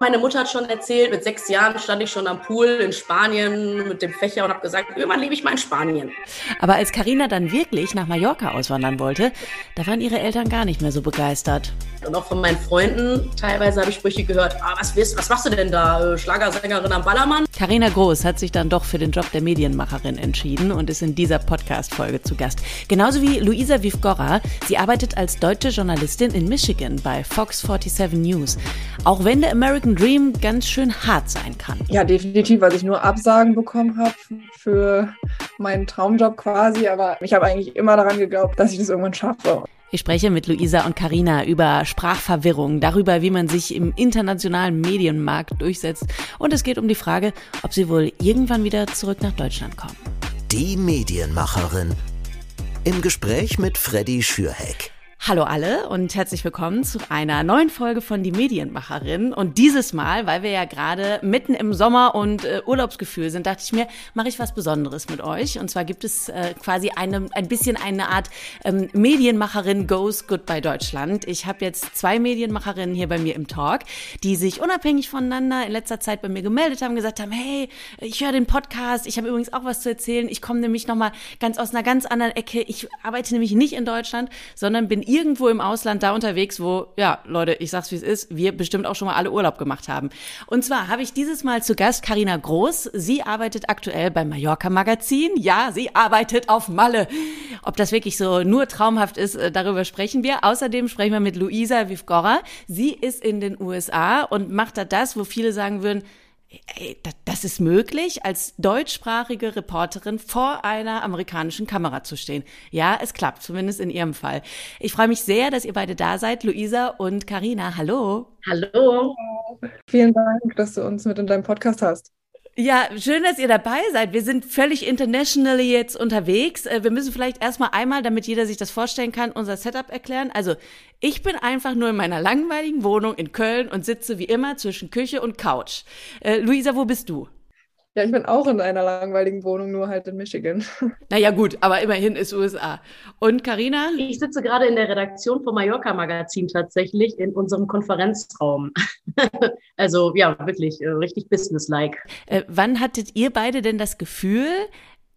Meine Mutter hat schon erzählt, mit sechs Jahren stand ich schon am Pool in Spanien mit dem Fächer und habe gesagt, irgendwann lebe ich mal in Spanien. Aber als Karina dann wirklich nach Mallorca auswandern wollte, da waren ihre Eltern gar nicht mehr so begeistert. Und auch von meinen Freunden teilweise habe ich Sprüche gehört, ah, was, willst, was machst du denn da, äh, Schlagersängerin am Ballermann? Karina Groß hat sich dann doch für den Job der Medienmacherin entschieden und ist in dieser Podcast-Folge zu Gast. Genauso wie Luisa Vivgora. Sie arbeitet als deutsche Journalistin in Michigan bei Fox 47 News. Auch wenn der American Dream ganz schön hart sein kann. Ja, definitiv, weil ich nur Absagen bekommen habe für meinen Traumjob quasi. Aber ich habe eigentlich immer daran geglaubt, dass ich das irgendwann schaffe. Ich spreche mit Luisa und Karina über Sprachverwirrung, darüber, wie man sich im internationalen Medienmarkt durchsetzt und es geht um die Frage, ob sie wohl irgendwann wieder zurück nach Deutschland kommen. Die Medienmacherin im Gespräch mit Freddy Schürheck. Hallo alle und herzlich willkommen zu einer neuen Folge von Die Medienmacherin. Und dieses Mal, weil wir ja gerade mitten im Sommer und äh, Urlaubsgefühl sind, dachte ich mir, mache ich was Besonderes mit euch. Und zwar gibt es äh, quasi eine, ein bisschen eine Art ähm, Medienmacherin Goes Goodbye Deutschland. Ich habe jetzt zwei Medienmacherinnen hier bei mir im Talk, die sich unabhängig voneinander in letzter Zeit bei mir gemeldet haben, gesagt haben, hey, ich höre den Podcast, ich habe übrigens auch was zu erzählen. Ich komme nämlich nochmal ganz aus einer ganz anderen Ecke. Ich arbeite nämlich nicht in Deutschland, sondern bin irgendwo im Ausland da unterwegs, wo, ja, Leute, ich sag's wie es ist, wir bestimmt auch schon mal alle Urlaub gemacht haben. Und zwar habe ich dieses Mal zu Gast Karina Groß. Sie arbeitet aktuell beim Mallorca Magazin. Ja, sie arbeitet auf Malle. Ob das wirklich so nur traumhaft ist, äh, darüber sprechen wir. Außerdem sprechen wir mit Luisa Vivgora. Sie ist in den USA und macht da das, wo viele sagen würden, Ey, das ist möglich, als deutschsprachige Reporterin vor einer amerikanischen Kamera zu stehen. Ja, es klappt, zumindest in Ihrem Fall. Ich freue mich sehr, dass ihr beide da seid, Luisa und Karina. Hallo. Hallo. Vielen Dank, dass du uns mit in deinem Podcast hast. Ja, schön, dass ihr dabei seid. Wir sind völlig internationally jetzt unterwegs. Äh, wir müssen vielleicht erstmal einmal, damit jeder sich das vorstellen kann, unser Setup erklären. Also, ich bin einfach nur in meiner langweiligen Wohnung in Köln und sitze wie immer zwischen Küche und Couch. Äh, Luisa, wo bist du? Ja, ich bin auch in einer langweiligen Wohnung, nur halt in Michigan. Naja, gut, aber immerhin ist USA. Und Karina? Ich sitze gerade in der Redaktion vom Mallorca Magazin tatsächlich in unserem Konferenzraum. also ja, wirklich äh, richtig businesslike. Äh, wann hattet ihr beide denn das Gefühl,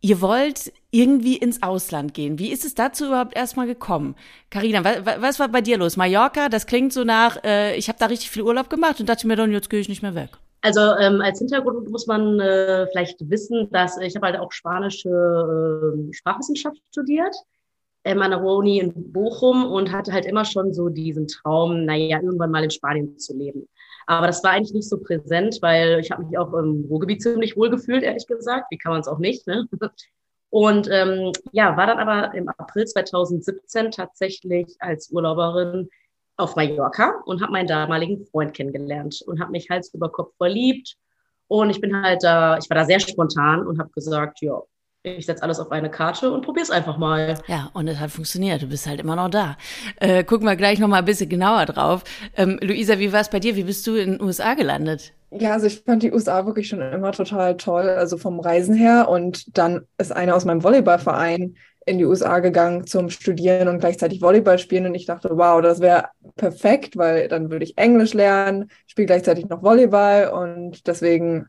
ihr wollt irgendwie ins Ausland gehen. Wie ist es dazu überhaupt erstmal gekommen? Karina, was, was, war bei dir los? Mallorca, das klingt so nach, äh, ich habe da richtig viel Urlaub gemacht und dachte mir dann, jetzt gehe ich nicht mehr weg. Also ähm, als Hintergrund muss man äh, vielleicht wissen, dass ich habe halt auch spanische äh, Sprachwissenschaft studiert ähm, an der Uni in Bochum und hatte halt immer schon so diesen Traum, naja, irgendwann mal in Spanien zu leben. Aber das war eigentlich nicht so präsent, weil ich habe mich auch im Ruhrgebiet ziemlich wohl gefühlt, ehrlich gesagt. Wie kann man es auch nicht, ne? Und ähm, ja, war dann aber im April 2017 tatsächlich als Urlauberin auf Mallorca und habe meinen damaligen Freund kennengelernt und habe mich Hals über Kopf verliebt. Und ich bin halt da, ich war da sehr spontan und habe gesagt, ja, ich setze alles auf eine Karte und probiere es einfach mal. Ja, und es hat funktioniert. Du bist halt immer noch da. Äh, gucken wir gleich noch mal ein bisschen genauer drauf. Ähm, Luisa, wie war es bei dir? Wie bist du in den USA gelandet? Ja, also ich fand die USA wirklich schon immer total toll, also vom Reisen her. Und dann ist einer aus meinem Volleyballverein in die USA gegangen zum Studieren und gleichzeitig Volleyball spielen. Und ich dachte, wow, das wäre perfekt, weil dann würde ich Englisch lernen, spiele gleichzeitig noch Volleyball und deswegen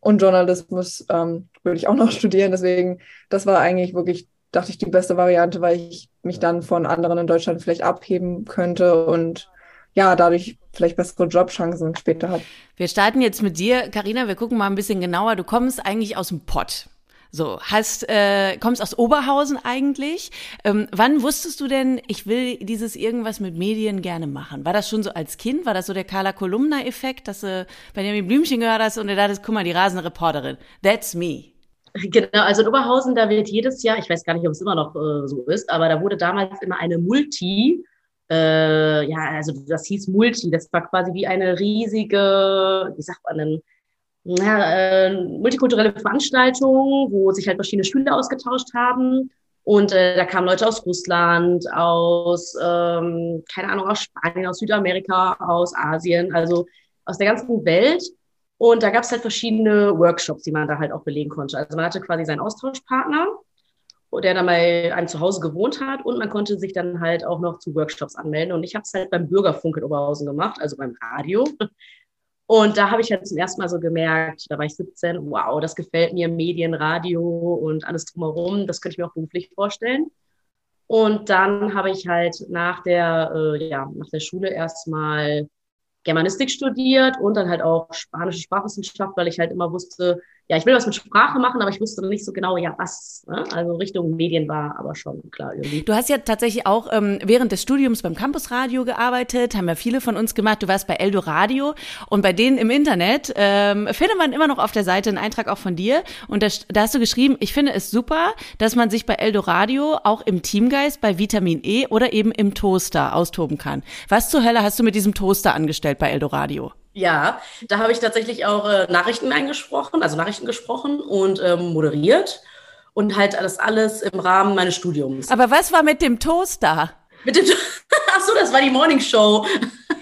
und Journalismus ähm, würde ich auch noch studieren. Deswegen, das war eigentlich wirklich, dachte ich, die beste Variante, weil ich mich dann von anderen in Deutschland vielleicht abheben könnte und ja, dadurch vielleicht bessere Jobchancen später hat. Wir starten jetzt mit dir, Karina. Wir gucken mal ein bisschen genauer. Du kommst eigentlich aus dem Pott. So, hast, äh, kommst aus Oberhausen eigentlich. Ähm, wann wusstest du denn, ich will dieses irgendwas mit Medien gerne machen? War das schon so als Kind? War das so der Carla Kolumna-Effekt, dass du Benjamin Blümchen gehört hast und du dachtest, guck mal, die rasende Reporterin. That's me. Genau, also in Oberhausen, da wird jedes Jahr, ich weiß gar nicht, ob es immer noch äh, so ist, aber da wurde damals immer eine Multi, äh, ja, also das hieß Multi, das war quasi wie eine riesige, wie sagt man denn, ja, äh, multikulturelle Veranstaltung, wo sich halt verschiedene Schüler ausgetauscht haben. Und äh, da kamen Leute aus Russland, aus, ähm, keine Ahnung, aus Spanien, aus Südamerika, aus Asien, also aus der ganzen Welt. Und da gab es halt verschiedene Workshops, die man da halt auch belegen konnte. Also man hatte quasi seinen Austauschpartner, der dann bei einem zu Hause gewohnt hat und man konnte sich dann halt auch noch zu Workshops anmelden. Und ich habe es halt beim Bürgerfunk in Oberhausen gemacht, also beim Radio. Und da habe ich halt zum ersten Mal so gemerkt, da war ich 17, wow, das gefällt mir, Medien, Radio und alles drumherum, das könnte ich mir auch beruflich vorstellen. Und dann habe ich halt nach der, äh, ja, nach der Schule erstmal Germanistik studiert und dann halt auch spanische Sprachwissenschaft, weil ich halt immer wusste, ja, ich will was mit Sprache machen, aber ich wusste nicht so genau, ja, was. Ne? Also Richtung Medien war aber schon klar irgendwie. Du hast ja tatsächlich auch ähm, während des Studiums beim Campusradio gearbeitet, haben ja viele von uns gemacht. Du warst bei Eldo Radio und bei denen im Internet ähm, findet man immer noch auf der Seite einen Eintrag auch von dir. Und da, da hast du geschrieben, ich finde es super, dass man sich bei Eldo Radio auch im Teamgeist bei Vitamin E oder eben im Toaster austoben kann. Was zur Hölle hast du mit diesem Toaster angestellt bei Eldo Radio? Ja, da habe ich tatsächlich auch äh, Nachrichten eingesprochen, also Nachrichten gesprochen und ähm, moderiert und halt das alles im Rahmen meines Studiums. Aber was war mit dem Toaster? Mit dem Ach so, das war die Morning Show.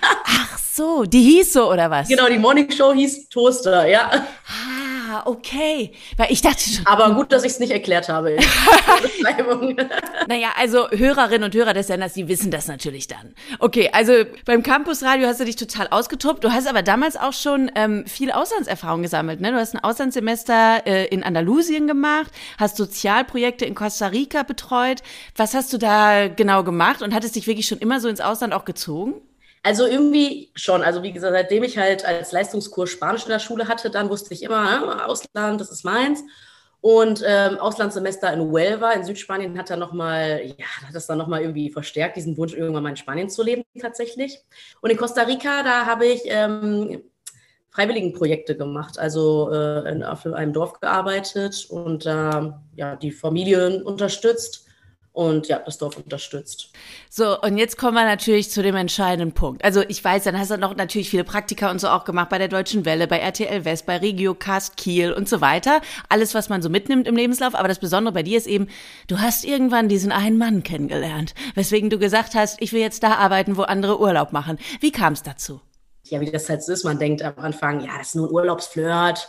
Ach so, die hieß so oder was? Genau, die Morning Show hieß Toaster, ja. Ah. Ah, okay. Weil ich dachte schon. Aber gut, dass ich es nicht erklärt habe. naja, also Hörerinnen und Hörer des Senders, die wissen das natürlich dann. Okay, also beim Campusradio hast du dich total ausgetobt. Du hast aber damals auch schon ähm, viel Auslandserfahrung gesammelt. Ne? Du hast ein Auslandssemester äh, in Andalusien gemacht, hast Sozialprojekte in Costa Rica betreut. Was hast du da genau gemacht und hattest dich wirklich schon immer so ins Ausland auch gezogen? Also irgendwie schon. Also wie gesagt, seitdem ich halt als Leistungskurs Spanisch in der Schule hatte, dann wusste ich immer, ne, Ausland, das ist meins. Und ähm, Auslandssemester in Huelva in Südspanien hat dann nochmal, ja, hat das dann nochmal irgendwie verstärkt, diesen Wunsch, irgendwann mal in Spanien zu leben tatsächlich. Und in Costa Rica, da habe ich ähm, Freiwilligenprojekte gemacht, also äh, in, auf einem Dorf gearbeitet und äh, ja, die Familien unterstützt und ja, das Dorf unterstützt. So, und jetzt kommen wir natürlich zu dem entscheidenden Punkt. Also ich weiß, dann hast du noch natürlich viele Praktika und so auch gemacht bei der Deutschen Welle, bei RTL West, bei Regiocast Kiel und so weiter. Alles, was man so mitnimmt im Lebenslauf. Aber das Besondere bei dir ist eben, du hast irgendwann diesen einen Mann kennengelernt, weswegen du gesagt hast, ich will jetzt da arbeiten, wo andere Urlaub machen. Wie kam es dazu? Ja, wie das halt so ist, man denkt am Anfang, ja, das ist nur ein Urlaubsflirt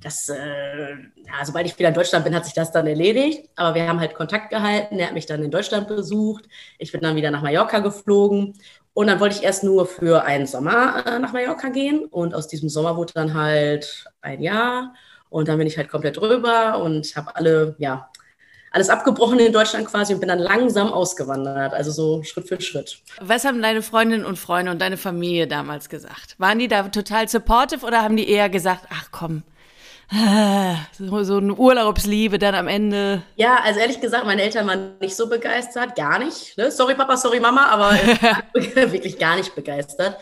das, äh, ja, sobald ich wieder in Deutschland bin, hat sich das dann erledigt. Aber wir haben halt Kontakt gehalten. Er hat mich dann in Deutschland besucht. Ich bin dann wieder nach Mallorca geflogen. Und dann wollte ich erst nur für einen Sommer äh, nach Mallorca gehen. Und aus diesem Sommer wurde dann halt ein Jahr. Und dann bin ich halt komplett drüber und habe alle, ja, alles abgebrochen in Deutschland quasi und bin dann langsam ausgewandert, also so Schritt für Schritt. Was haben deine Freundinnen und Freunde und deine Familie damals gesagt? Waren die da total supportive oder haben die eher gesagt, ach komm, so, eine Urlaubsliebe dann am Ende. Ja, also ehrlich gesagt, meine Eltern waren nicht so begeistert, gar nicht. Ne? Sorry Papa, sorry Mama, aber wirklich gar nicht begeistert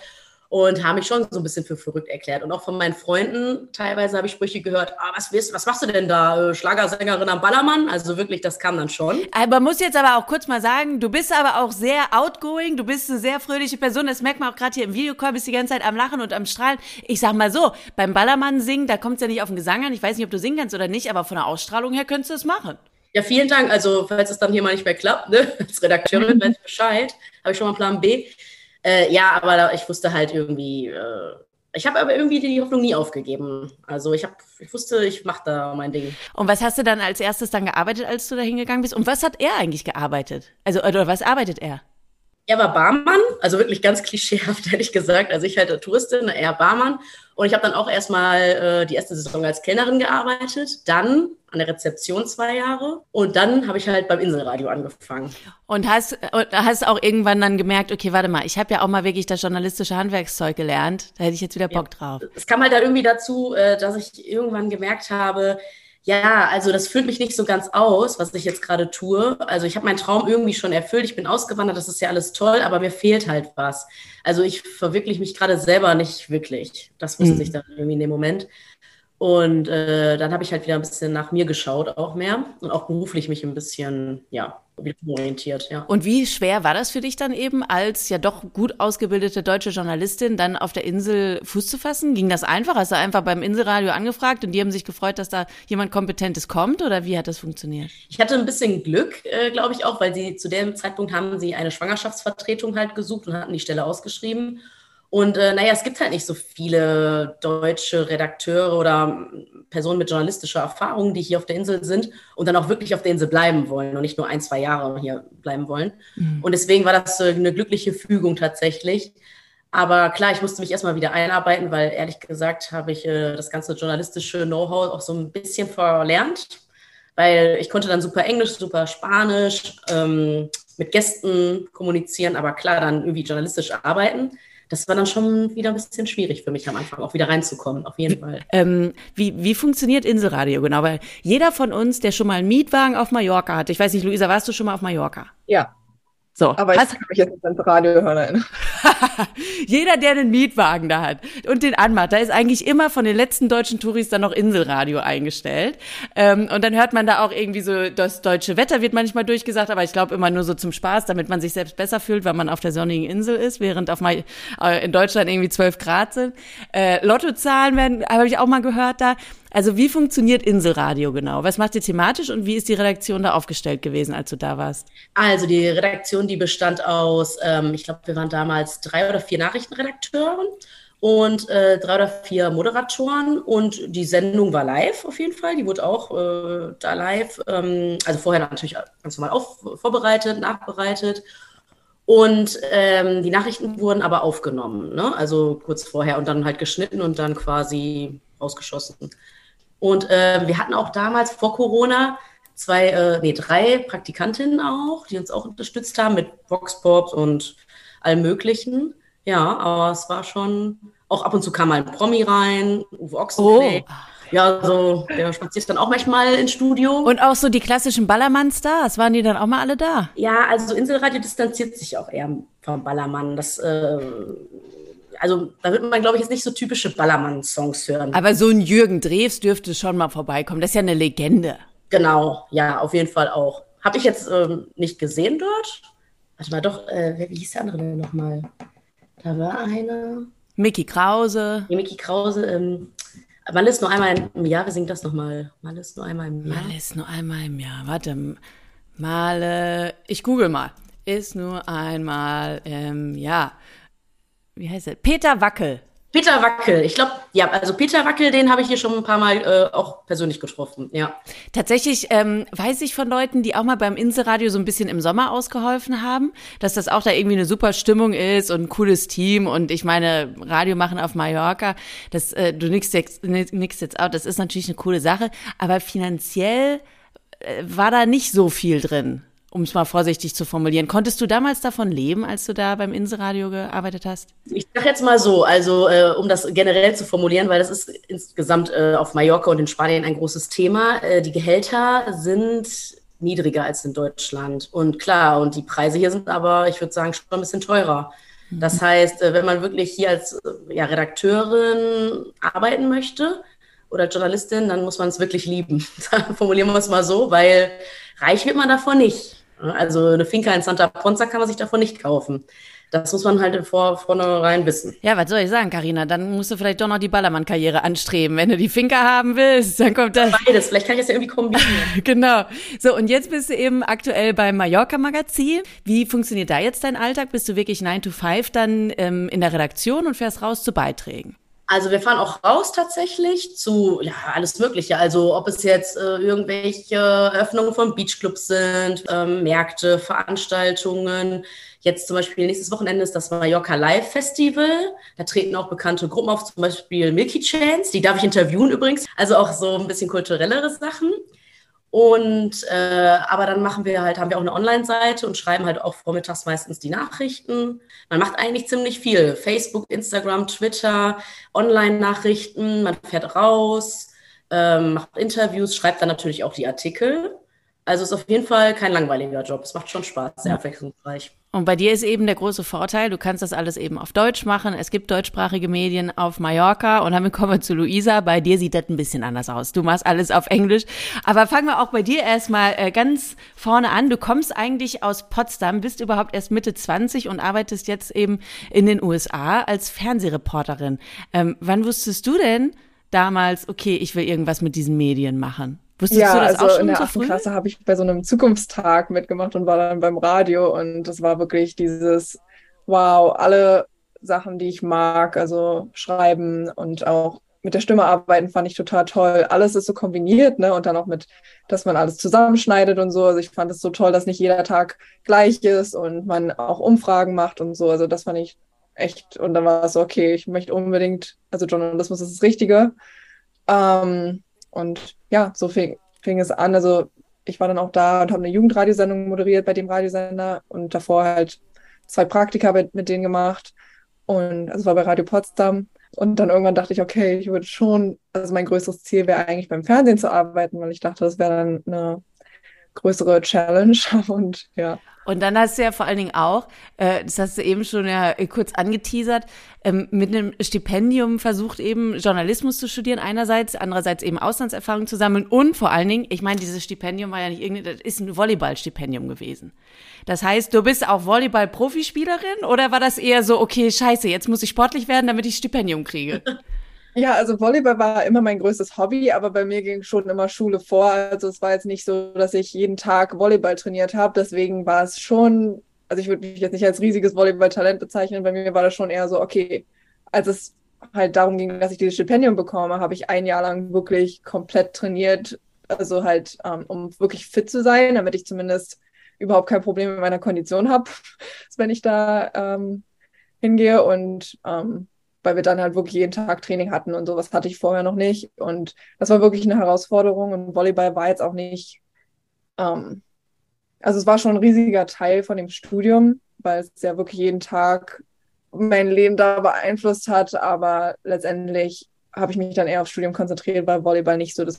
und haben mich schon so ein bisschen für verrückt erklärt. Und auch von meinen Freunden teilweise habe ich Sprüche gehört, ah, was, willst, was machst du denn da, äh, Schlagersängerin am Ballermann? Also wirklich, das kam dann schon. Aber muss jetzt aber auch kurz mal sagen, du bist aber auch sehr outgoing, du bist eine sehr fröhliche Person, das merkt man auch gerade hier im Videocall, bist die ganze Zeit am Lachen und am Strahlen. Ich sag mal so, beim Ballermann singen, da kommt es ja nicht auf den Gesang an, ich weiß nicht, ob du singen kannst oder nicht, aber von der Ausstrahlung her könntest du es machen. Ja, vielen Dank. Also, falls es dann hier mal nicht mehr klappt, ne, als Redakteurin weiß ich Bescheid, habe ich schon mal Plan B. Äh, ja, aber da, ich wusste halt irgendwie, äh, ich habe aber irgendwie die Hoffnung nie aufgegeben. Also ich, hab, ich wusste, ich mache da mein Ding. Und was hast du dann als erstes dann gearbeitet, als du da hingegangen bist? Und was hat er eigentlich gearbeitet? Also, oder was arbeitet er? Er war Barmann, also wirklich ganz klischeehaft, ehrlich gesagt. Also ich halt Touristin, er Barmann. Und ich habe dann auch erstmal äh, die erste Saison als Kellnerin gearbeitet, dann an der Rezeption zwei Jahre und dann habe ich halt beim Inselradio angefangen. Und hast, hast auch irgendwann dann gemerkt, okay, warte mal, ich habe ja auch mal wirklich das journalistische Handwerkszeug gelernt, da hätte ich jetzt wieder Bock ja. drauf. Es kam halt da irgendwie dazu, äh, dass ich irgendwann gemerkt habe, ja, also das füllt mich nicht so ganz aus, was ich jetzt gerade tue. Also ich habe meinen Traum irgendwie schon erfüllt. Ich bin ausgewandert, das ist ja alles toll, aber mir fehlt halt was. Also ich verwirkliche mich gerade selber nicht wirklich. Das wusste mhm. ich dann irgendwie in dem Moment. Und äh, dann habe ich halt wieder ein bisschen nach mir geschaut, auch mehr und auch beruflich mich ein bisschen, ja, orientiert, ja. Und wie schwer war das für dich dann eben, als ja doch gut ausgebildete deutsche Journalistin dann auf der Insel Fuß zu fassen? Ging das einfach? Hast du einfach beim Inselradio angefragt und die haben sich gefreut, dass da jemand Kompetentes kommt oder wie hat das funktioniert? Ich hatte ein bisschen Glück, äh, glaube ich auch, weil sie zu dem Zeitpunkt haben sie eine Schwangerschaftsvertretung halt gesucht und hatten die Stelle ausgeschrieben. Und äh, naja, es gibt halt nicht so viele deutsche Redakteure oder Personen mit journalistischer Erfahrung, die hier auf der Insel sind und dann auch wirklich auf der Insel bleiben wollen und nicht nur ein, zwei Jahre hier bleiben wollen. Mhm. Und deswegen war das eine glückliche Fügung tatsächlich. Aber klar, ich musste mich erstmal wieder einarbeiten, weil ehrlich gesagt habe ich äh, das ganze journalistische Know-how auch so ein bisschen verlernt, weil ich konnte dann super Englisch, super Spanisch, ähm, mit Gästen kommunizieren, aber klar, dann irgendwie journalistisch arbeiten. Das war dann schon wieder ein bisschen schwierig für mich am Anfang, auch wieder reinzukommen, auf jeden Fall. Ähm, wie, wie funktioniert Inselradio genau? Weil jeder von uns, der schon mal einen Mietwagen auf Mallorca hatte, ich weiß nicht, Luisa, warst du schon mal auf Mallorca? Ja. So, aber ich kann mich jetzt nicht ans Radio hören. Jeder, der einen Mietwagen da hat und den anmacht, da ist eigentlich immer von den letzten deutschen Touris dann noch Inselradio eingestellt. Ähm, und dann hört man da auch irgendwie so, das deutsche Wetter wird manchmal durchgesagt, aber ich glaube immer nur so zum Spaß, damit man sich selbst besser fühlt, wenn man auf der sonnigen Insel ist, während auf mal äh, in Deutschland irgendwie zwölf Grad sind. Äh, Lottozahlen werden, habe ich auch mal gehört da. Also wie funktioniert Inselradio genau? Was macht ihr thematisch und wie ist die Redaktion da aufgestellt gewesen, als du da warst? Also die Redaktion, die bestand aus, ähm, ich glaube, wir waren damals drei oder vier Nachrichtenredakteuren und äh, drei oder vier Moderatoren und die Sendung war live auf jeden Fall. Die wurde auch äh, da live, ähm, also vorher natürlich ganz normal auf, vorbereitet, nachbereitet. Und ähm, die Nachrichten wurden aber aufgenommen, ne? also kurz vorher und dann halt geschnitten und dann quasi rausgeschossen. Und äh, wir hatten auch damals vor Corona zwei, äh, nee, drei Praktikantinnen auch, die uns auch unterstützt haben mit Voxpops und allem Möglichen. Ja, aber es war schon, auch ab und zu kam mal ein Promi rein, Uwe Ochsenfeld. Oh. Ja, so, der spaziert dann auch manchmal ins Studio. Und auch so die klassischen Ballermann-Stars, waren die dann auch mal alle da? Ja, also Inselradio distanziert sich auch eher vom Ballermann. Das äh, also da wird man, glaube ich, jetzt nicht so typische Ballermann-Songs hören. Aber so ein Jürgen Drews dürfte schon mal vorbeikommen. Das ist ja eine Legende. Genau, ja, auf jeden Fall auch. Habe ich jetzt ähm, nicht gesehen dort. Warte mal, doch, äh, wie hieß der andere denn nochmal? Da war eine. Mickey Krause. Nee, Mickey Krause. Ähm, Mal ist nur einmal im Jahr. Wir singen das nochmal. Mal ist nur einmal im Jahr. Mal ist nur einmal im Jahr. Warte. Male. Ich google mal. Ist nur einmal im Jahr wie heißt er? Peter Wackel. Peter Wackel, ich glaube, ja, also Peter Wackel, den habe ich hier schon ein paar Mal äh, auch persönlich getroffen, ja. Tatsächlich ähm, weiß ich von Leuten, die auch mal beim Inselradio so ein bisschen im Sommer ausgeholfen haben, dass das auch da irgendwie eine super Stimmung ist und ein cooles Team und ich meine, Radio machen auf Mallorca, das, äh, du nix jetzt, nix jetzt out, das ist natürlich eine coole Sache, aber finanziell äh, war da nicht so viel drin um es mal vorsichtig zu formulieren. Konntest du damals davon leben, als du da beim Inselradio gearbeitet hast? Ich sage jetzt mal so, also äh, um das generell zu formulieren, weil das ist insgesamt äh, auf Mallorca und in Spanien ein großes Thema. Äh, die Gehälter sind niedriger als in Deutschland. Und klar, und die Preise hier sind aber, ich würde sagen, schon ein bisschen teurer. Mhm. Das heißt, äh, wenn man wirklich hier als äh, ja, Redakteurin arbeiten möchte oder Journalistin, dann muss man es wirklich lieben. Formulieren wir es mal so, weil reich wird man davon nicht. Also eine Finca in Santa Ponza kann man sich davon nicht kaufen. Das muss man halt vor, vornherein wissen. Ja, was soll ich sagen, Karina? Dann musst du vielleicht doch noch die Ballermann-Karriere anstreben. Wenn du die Finca haben willst, dann kommt das. Beides. Vielleicht kann ich das ja irgendwie kombinieren. genau. So, und jetzt bist du eben aktuell beim Mallorca-Magazin. Wie funktioniert da jetzt dein Alltag? Bist du wirklich 9 to 5 dann ähm, in der Redaktion und fährst raus zu Beiträgen? Also wir fahren auch raus tatsächlich zu ja alles Mögliche. Also ob es jetzt äh, irgendwelche Öffnungen von Beachclubs sind, ähm, Märkte, Veranstaltungen. Jetzt zum Beispiel nächstes Wochenende ist das Mallorca Live Festival. Da treten auch bekannte Gruppen auf, zum Beispiel Milky Chance. Die darf ich interviewen übrigens. Also auch so ein bisschen kulturellere Sachen. Und äh, aber dann machen wir halt, haben wir auch eine Online-Seite und schreiben halt auch vormittags meistens die Nachrichten. Man macht eigentlich ziemlich viel. Facebook, Instagram, Twitter, Online-Nachrichten, man fährt raus, ähm, macht Interviews, schreibt dann natürlich auch die Artikel. Also ist auf jeden Fall kein langweiliger Job. Es macht schon Spaß, sehr abwechslungsreich. Und bei dir ist eben der große Vorteil, du kannst das alles eben auf Deutsch machen. Es gibt deutschsprachige Medien auf Mallorca und dann kommen wir zu Luisa. Bei dir sieht das ein bisschen anders aus. Du machst alles auf Englisch. Aber fangen wir auch bei dir erstmal äh, ganz vorne an. Du kommst eigentlich aus Potsdam, bist überhaupt erst Mitte 20 und arbeitest jetzt eben in den USA als Fernsehreporterin. Ähm, wann wusstest du denn damals, okay, ich will irgendwas mit diesen Medien machen? Wusstest ja, du das also auch schon in der achten Klasse habe ich bei so einem Zukunftstag mitgemacht und war dann beim Radio und das war wirklich dieses, wow, alle Sachen, die ich mag, also schreiben und auch mit der Stimme arbeiten, fand ich total toll. Alles ist so kombiniert, ne? Und dann auch mit, dass man alles zusammenschneidet und so. Also ich fand es so toll, dass nicht jeder Tag gleich ist und man auch Umfragen macht und so. Also das fand ich echt, und dann war es so, okay, ich möchte unbedingt, also Journalismus ist das Richtige. Ähm, und ja, so fing, fing es an. Also ich war dann auch da und habe eine Jugendradiosendung moderiert bei dem Radiosender und davor halt zwei Praktika mit, mit denen gemacht. Und also war bei Radio Potsdam. Und dann irgendwann dachte ich, okay, ich würde schon, also mein größeres Ziel wäre eigentlich beim Fernsehen zu arbeiten, weil ich dachte, das wäre dann eine größere Challenge. Und ja. Und dann hast du ja vor allen Dingen auch, äh, das hast du eben schon ja kurz angeteasert, ähm, mit einem Stipendium versucht eben Journalismus zu studieren einerseits, andererseits eben Auslandserfahrung zu sammeln und vor allen Dingen, ich meine, dieses Stipendium war ja nicht irgendwie, das ist ein Volleyballstipendium gewesen. Das heißt, du bist auch Volleyball-Profispielerin oder war das eher so, okay, scheiße, jetzt muss ich sportlich werden, damit ich Stipendium kriege? Ja, also Volleyball war immer mein größtes Hobby, aber bei mir ging schon immer Schule vor. Also es war jetzt nicht so, dass ich jeden Tag Volleyball trainiert habe. Deswegen war es schon, also ich würde mich jetzt nicht als riesiges Volleyball-Talent bezeichnen. Bei mir war das schon eher so, okay, als es halt darum ging, dass ich dieses Stipendium bekomme, habe ich ein Jahr lang wirklich komplett trainiert. Also halt, ähm, um wirklich fit zu sein, damit ich zumindest überhaupt kein Problem mit meiner Kondition habe, wenn ich da ähm, hingehe. Und ähm, weil wir dann halt wirklich jeden Tag Training hatten und sowas hatte ich vorher noch nicht. Und das war wirklich eine Herausforderung und Volleyball war jetzt auch nicht, ähm, also es war schon ein riesiger Teil von dem Studium, weil es ja wirklich jeden Tag mein Leben da beeinflusst hat, aber letztendlich habe ich mich dann eher aufs Studium konzentriert, weil Volleyball nicht so das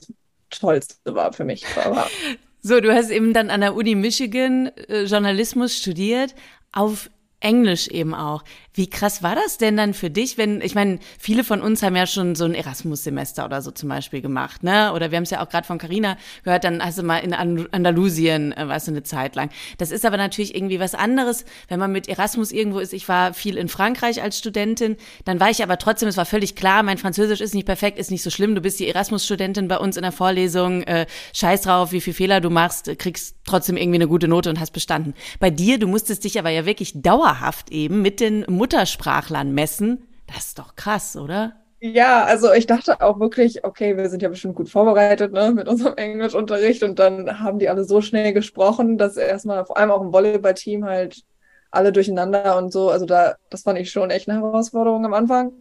Tollste war für mich. Aber so, du hast eben dann an der Uni Michigan äh, Journalismus studiert. Auf Englisch eben auch. Wie krass war das denn dann für dich, wenn, ich meine, viele von uns haben ja schon so ein Erasmus-Semester oder so zum Beispiel gemacht, ne? Oder wir haben es ja auch gerade von Carina gehört, dann hast du mal in Andalusien, äh, weißt du, eine Zeit lang. Das ist aber natürlich irgendwie was anderes, wenn man mit Erasmus irgendwo ist. Ich war viel in Frankreich als Studentin, dann war ich aber trotzdem, es war völlig klar, mein Französisch ist nicht perfekt, ist nicht so schlimm, du bist die Erasmus-Studentin bei uns in der Vorlesung, äh, scheiß drauf, wie viel Fehler du machst, kriegst trotzdem irgendwie eine gute Note und hast bestanden. Bei dir, du musstest dich aber ja wirklich dauerhaft eben mit den Muttersprachlern messen. Das ist doch krass, oder? Ja, also ich dachte auch wirklich, okay, wir sind ja bestimmt gut vorbereitet ne, mit unserem Englischunterricht und dann haben die alle so schnell gesprochen, dass erstmal vor allem auch im Volleyballteam halt alle durcheinander und so. Also da, das fand ich schon echt eine Herausforderung am Anfang.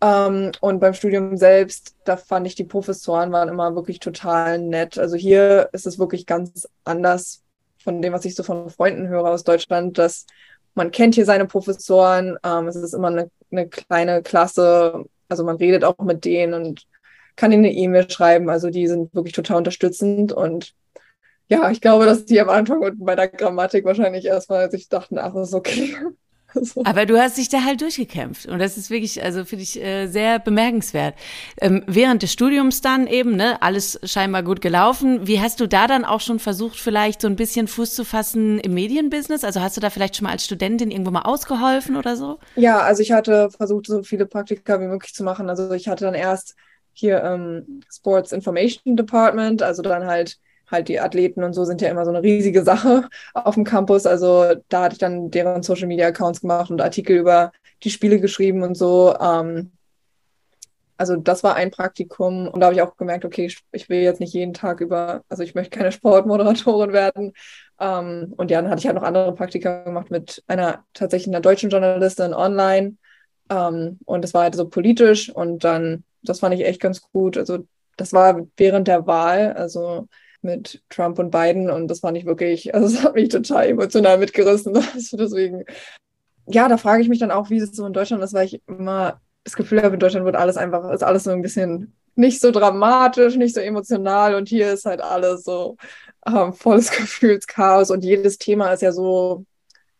Ähm, und beim Studium selbst, da fand ich die Professoren waren immer wirklich total nett. Also hier ist es wirklich ganz anders von dem, was ich so von Freunden höre aus Deutschland, dass man kennt hier seine Professoren, ähm, es ist immer eine, eine kleine Klasse, also man redet auch mit denen und kann ihnen eine E-Mail schreiben. Also die sind wirklich total unterstützend und ja, ich glaube, dass die am Anfang und bei der Grammatik wahrscheinlich erstmal sich dachten, ach, das ist okay. So. Aber du hast dich da halt durchgekämpft und das ist wirklich, also finde ich äh, sehr bemerkenswert. Ähm, während des Studiums dann eben, ne, alles scheinbar gut gelaufen. Wie hast du da dann auch schon versucht, vielleicht so ein bisschen Fuß zu fassen im Medienbusiness? Also hast du da vielleicht schon mal als Studentin irgendwo mal ausgeholfen oder so? Ja, also ich hatte versucht, so viele Praktika wie möglich zu machen. Also ich hatte dann erst hier ähm, Sports Information Department, also dann halt halt die Athleten und so sind ja immer so eine riesige Sache auf dem Campus. Also da hatte ich dann deren Social Media Accounts gemacht und Artikel über die Spiele geschrieben und so. Ähm, also das war ein Praktikum und da habe ich auch gemerkt, okay, ich, will jetzt nicht jeden Tag über, also ich möchte keine Sportmoderatorin werden. Ähm, und ja, dann hatte ich halt noch andere Praktika gemacht mit einer tatsächlich einer deutschen Journalistin online. Ähm, und das war halt so politisch und dann, das fand ich echt ganz gut. Also das war während der Wahl, also mit Trump und Biden und das fand ich wirklich, also es hat mich total emotional mitgerissen. Also deswegen, ja, da frage ich mich dann auch, wie es so in Deutschland ist, weil ich immer das Gefühl habe, in Deutschland wird alles einfach, ist alles so ein bisschen nicht so dramatisch, nicht so emotional und hier ist halt alles so ähm, volles Gefühlschaos und jedes Thema ist ja so,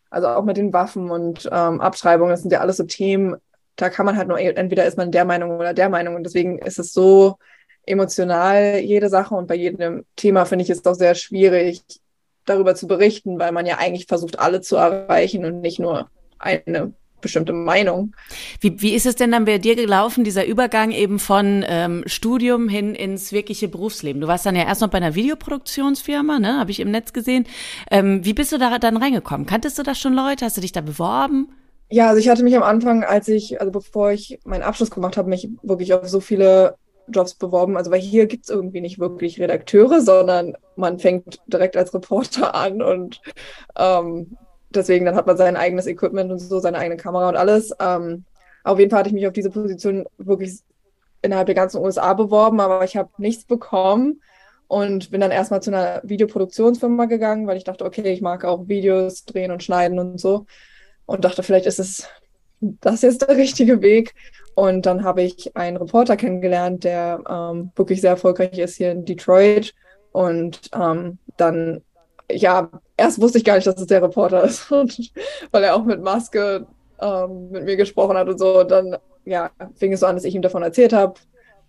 also auch mit den Waffen und ähm, Abtreibungen, das sind ja alles so Themen, da kann man halt nur, entweder ist man der Meinung oder der Meinung und deswegen ist es so, emotional jede Sache und bei jedem Thema finde ich es doch sehr schwierig, darüber zu berichten, weil man ja eigentlich versucht, alle zu erreichen und nicht nur eine bestimmte Meinung. Wie, wie ist es denn dann bei dir gelaufen, dieser Übergang eben von ähm, Studium hin ins wirkliche Berufsleben? Du warst dann ja erst noch bei einer Videoproduktionsfirma, ne, habe ich im Netz gesehen. Ähm, wie bist du da dann reingekommen? Kanntest du da schon Leute? Hast du dich da beworben? Ja, also ich hatte mich am Anfang, als ich, also bevor ich meinen Abschluss gemacht habe, mich wirklich auf so viele Jobs beworben. Also weil hier gibt es irgendwie nicht wirklich Redakteure, sondern man fängt direkt als Reporter an und ähm, deswegen, dann hat man sein eigenes Equipment und so, seine eigene Kamera und alles. Ähm, auf jeden Fall hatte ich mich auf diese Position wirklich innerhalb der ganzen USA beworben, aber ich habe nichts bekommen und bin dann erstmal zu einer Videoproduktionsfirma gegangen, weil ich dachte, okay, ich mag auch Videos drehen und schneiden und so und dachte, vielleicht ist es das jetzt der richtige Weg. Und dann habe ich einen Reporter kennengelernt, der ähm, wirklich sehr erfolgreich ist hier in Detroit. Und ähm, dann, ja, erst wusste ich gar nicht, dass es der Reporter ist, weil er auch mit Maske ähm, mit mir gesprochen hat und so. Und dann, ja, fing es so an, dass ich ihm davon erzählt habe,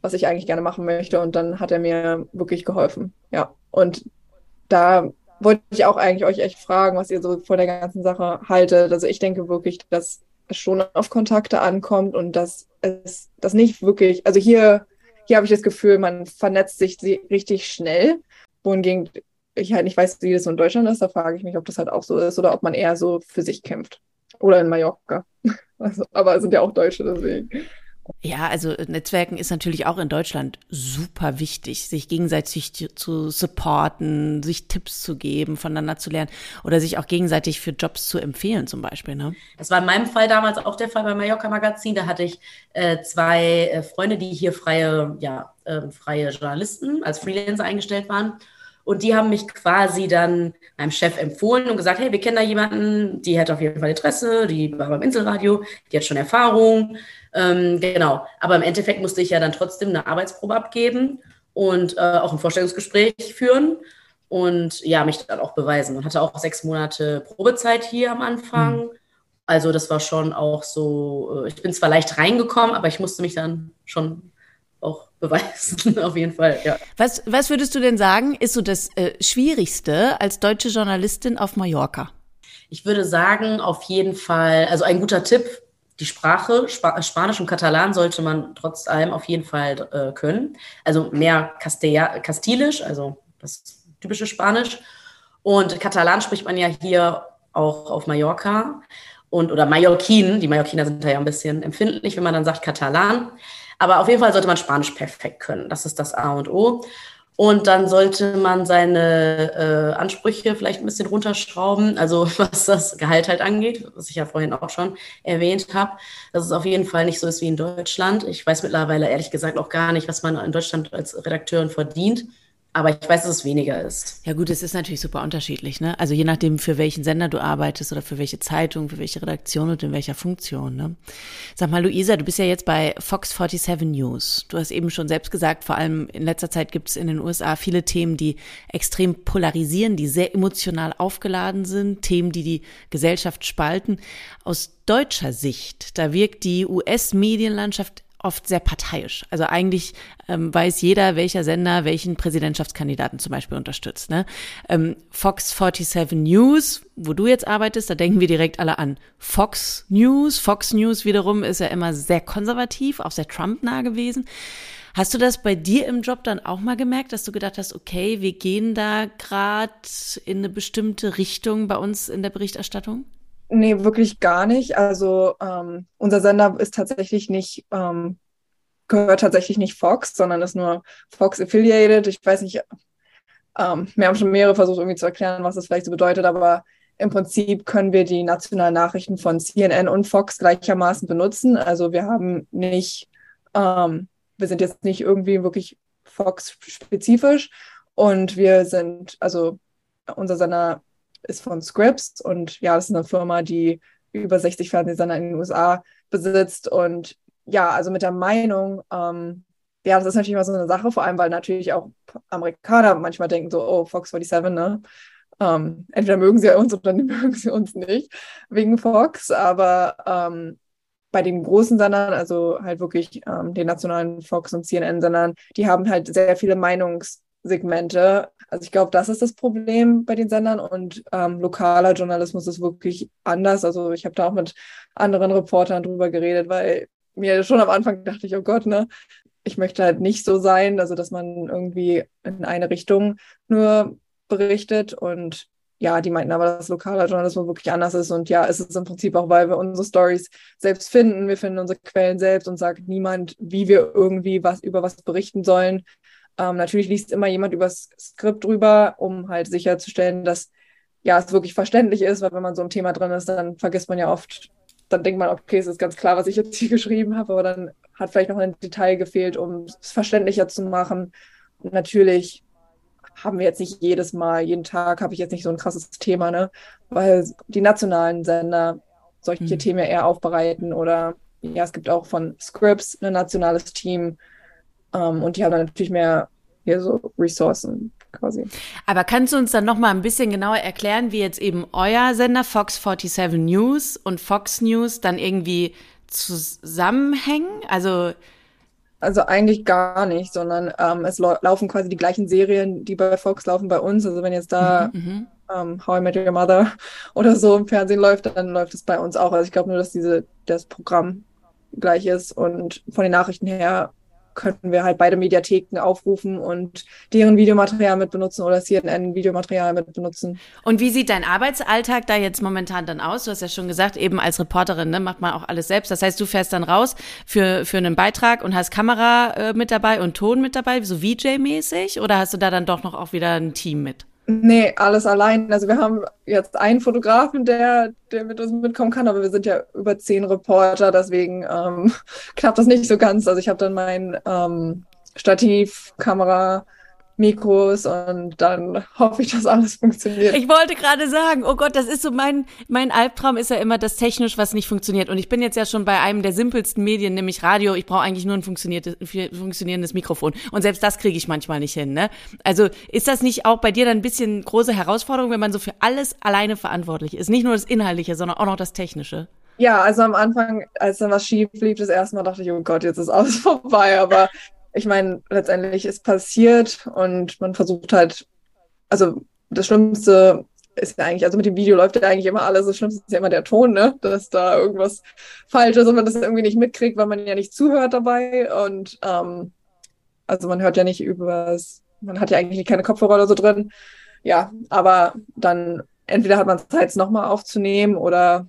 was ich eigentlich gerne machen möchte. Und dann hat er mir wirklich geholfen. Ja. Und da wollte ich auch eigentlich euch echt fragen, was ihr so von der ganzen Sache haltet. Also ich denke wirklich, dass schon auf Kontakte ankommt und dass es das nicht wirklich, also hier, hier habe ich das Gefühl, man vernetzt sich richtig schnell, wohingegen ich halt nicht weiß, wie das so in Deutschland ist, da frage ich mich, ob das halt auch so ist oder ob man eher so für sich kämpft. Oder in Mallorca. Also, aber es sind ja auch Deutsche, deswegen. Ja, also Netzwerken ist natürlich auch in Deutschland super wichtig, sich gegenseitig zu supporten, sich Tipps zu geben, voneinander zu lernen oder sich auch gegenseitig für Jobs zu empfehlen zum Beispiel. Ne? Das war in meinem Fall damals auch der Fall beim Mallorca Magazin. Da hatte ich äh, zwei äh, Freunde, die hier freie, ja, äh, freie Journalisten als Freelancer eingestellt waren. Und die haben mich quasi dann meinem Chef empfohlen und gesagt, hey, wir kennen da jemanden, die hat auf jeden Fall Interesse, die war beim Inselradio, die hat schon Erfahrung. Ähm, genau. Aber im Endeffekt musste ich ja dann trotzdem eine Arbeitsprobe abgeben und äh, auch ein Vorstellungsgespräch führen und ja, mich dann auch beweisen. Und hatte auch sechs Monate Probezeit hier am Anfang. Mhm. Also das war schon auch so, äh, ich bin zwar leicht reingekommen, aber ich musste mich dann schon auch beweisen, auf jeden Fall, ja. Was, was würdest du denn sagen, ist so das äh, Schwierigste als deutsche Journalistin auf Mallorca? Ich würde sagen, auf jeden Fall, also ein guter Tipp, die Sprache, Sp Spanisch und Katalan sollte man trotz allem auf jeden Fall äh, können. Also mehr Castilla Kastilisch, also das typische Spanisch. Und Katalan spricht man ja hier auch auf Mallorca und oder Mallorquin. Die Mallorquiner sind da ja ein bisschen empfindlich, wenn man dann sagt Katalan. Aber auf jeden Fall sollte man Spanisch perfekt können. Das ist das A und O. Und dann sollte man seine äh, Ansprüche vielleicht ein bisschen runterschrauben, also was das Gehalt halt angeht, was ich ja vorhin auch schon erwähnt habe, dass es auf jeden Fall nicht so ist wie in Deutschland. Ich weiß mittlerweile ehrlich gesagt auch gar nicht, was man in Deutschland als Redakteurin verdient. Aber ich weiß, dass es weniger ist. Ja gut, es ist natürlich super unterschiedlich. Ne? Also je nachdem, für welchen Sender du arbeitest oder für welche Zeitung, für welche Redaktion und in welcher Funktion. Ne? Sag mal, Luisa, du bist ja jetzt bei Fox 47 News. Du hast eben schon selbst gesagt, vor allem in letzter Zeit gibt es in den USA viele Themen, die extrem polarisieren, die sehr emotional aufgeladen sind, Themen, die die Gesellschaft spalten. Aus deutscher Sicht, da wirkt die US-Medienlandschaft oft sehr parteiisch. Also eigentlich ähm, weiß jeder, welcher Sender welchen Präsidentschaftskandidaten zum Beispiel unterstützt. Ne? Ähm, Fox 47 News, wo du jetzt arbeitest, da denken wir direkt alle an Fox News. Fox News wiederum ist ja immer sehr konservativ, auch sehr Trump-nah gewesen. Hast du das bei dir im Job dann auch mal gemerkt, dass du gedacht hast, okay, wir gehen da gerade in eine bestimmte Richtung bei uns in der Berichterstattung? Nee, wirklich gar nicht. Also ähm, unser Sender ist tatsächlich nicht, ähm, gehört tatsächlich nicht Fox, sondern ist nur Fox Affiliated. Ich weiß nicht, ähm, wir haben schon mehrere versucht irgendwie zu erklären, was das vielleicht so bedeutet, aber im Prinzip können wir die nationalen Nachrichten von CNN und Fox gleichermaßen benutzen. Also wir haben nicht, ähm, wir sind jetzt nicht irgendwie wirklich Fox-spezifisch und wir sind, also unser Sender ist von Scripps und ja, das ist eine Firma, die über 60 Fernsehsender in den USA besitzt und ja, also mit der Meinung, ähm, ja, das ist natürlich immer so eine Sache, vor allem, weil natürlich auch Amerikaner manchmal denken so, oh, Fox 47, ne? Ähm, entweder mögen sie uns oder mögen sie uns nicht wegen Fox, aber ähm, bei den großen Sendern, also halt wirklich ähm, den nationalen Fox und CNN-Sendern, die haben halt sehr viele Meinungssegmente also ich glaube, das ist das Problem bei den Sendern und ähm, lokaler Journalismus ist wirklich anders. Also ich habe da auch mit anderen Reportern drüber geredet, weil mir schon am Anfang dachte ich, oh Gott, ne, ich möchte halt nicht so sein, also dass man irgendwie in eine Richtung nur berichtet und ja, die meinten aber, dass lokaler Journalismus wirklich anders ist. Und ja, es ist im Prinzip auch, weil wir unsere Stories selbst finden. Wir finden unsere Quellen selbst und sagt niemand, wie wir irgendwie was über was berichten sollen. Ähm, natürlich liest immer jemand übers Skript drüber, um halt sicherzustellen, dass ja, es wirklich verständlich ist, weil wenn man so im Thema drin ist, dann vergisst man ja oft, dann denkt man, okay, es ist ganz klar, was ich jetzt hier geschrieben habe, aber dann hat vielleicht noch ein Detail gefehlt, um es verständlicher zu machen. Und natürlich haben wir jetzt nicht jedes Mal, jeden Tag habe ich jetzt nicht so ein krasses Thema, ne? Weil die nationalen Sender solche mhm. Themen eher aufbereiten oder ja, es gibt auch von Scripts ein nationales Team ähm, und die haben dann natürlich mehr hier so Ressourcen quasi. Aber kannst du uns dann noch mal ein bisschen genauer erklären, wie jetzt eben euer Sender Fox 47 News und Fox News dann irgendwie zusammenhängen? Also also eigentlich gar nicht, sondern ähm, es laufen quasi die gleichen Serien, die bei Fox laufen bei uns. Also wenn jetzt da mhm, mhm, ähm, How I Met Your Mother oder so im Fernsehen läuft, dann läuft es bei uns auch. Also ich glaube nur, dass diese das Programm gleich ist und von den Nachrichten her könnten wir halt beide Mediatheken aufrufen und deren Videomaterial mit benutzen oder CNN-Videomaterial mit benutzen. Und wie sieht dein Arbeitsalltag da jetzt momentan dann aus? Du hast ja schon gesagt, eben als Reporterin ne, macht man auch alles selbst. Das heißt, du fährst dann raus für, für einen Beitrag und hast Kamera äh, mit dabei und Ton mit dabei, so VJ-mäßig? Oder hast du da dann doch noch auch wieder ein Team mit? Nee, alles allein. Also wir haben jetzt einen Fotografen, der, der mit uns mitkommen kann, aber wir sind ja über zehn Reporter, deswegen ähm, klappt das nicht so ganz. Also ich habe dann mein ähm, Stativ, Kamera, Mikros und dann hoffe ich, dass alles funktioniert. Ich wollte gerade sagen, oh Gott, das ist so mein, mein Albtraum ist ja immer das technisch, was nicht funktioniert. Und ich bin jetzt ja schon bei einem der simpelsten Medien, nämlich Radio. Ich brauche eigentlich nur ein funktionierendes Mikrofon. Und selbst das kriege ich manchmal nicht hin. Ne? Also ist das nicht auch bei dir dann ein bisschen große Herausforderung, wenn man so für alles alleine verantwortlich ist? Nicht nur das Inhaltliche, sondern auch noch das Technische. Ja, also am Anfang, als dann was schief lief, das erste Mal dachte ich, oh Gott, jetzt ist alles vorbei. Aber ich meine, letztendlich ist passiert und man versucht halt, also das Schlimmste ist ja eigentlich, also mit dem Video läuft ja eigentlich immer alles. Das Schlimmste ist ja immer der Ton, ne? Dass da irgendwas falsch ist und man das irgendwie nicht mitkriegt, weil man ja nicht zuhört dabei. Und ähm, also man hört ja nicht übers, man hat ja eigentlich keine Kopfhörer oder so drin. Ja, aber dann entweder hat man Zeit, es nochmal aufzunehmen oder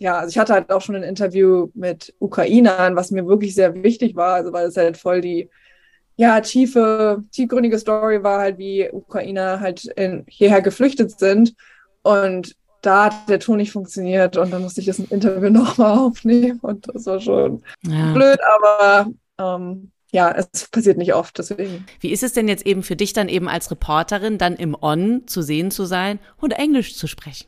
ja, also ich hatte halt auch schon ein Interview mit Ukrainern, was mir wirklich sehr wichtig war, also weil es halt voll die ja, tiefe, tiefgründige Story war halt, wie Ukrainer halt in, hierher geflüchtet sind. Und da hat der Ton nicht funktioniert und dann musste ich das Interview nochmal aufnehmen und das war schon ja. blöd, aber ähm, ja, es passiert nicht oft, deswegen. Wie ist es denn jetzt eben für dich dann eben als Reporterin dann im On zu sehen zu sein und Englisch zu sprechen?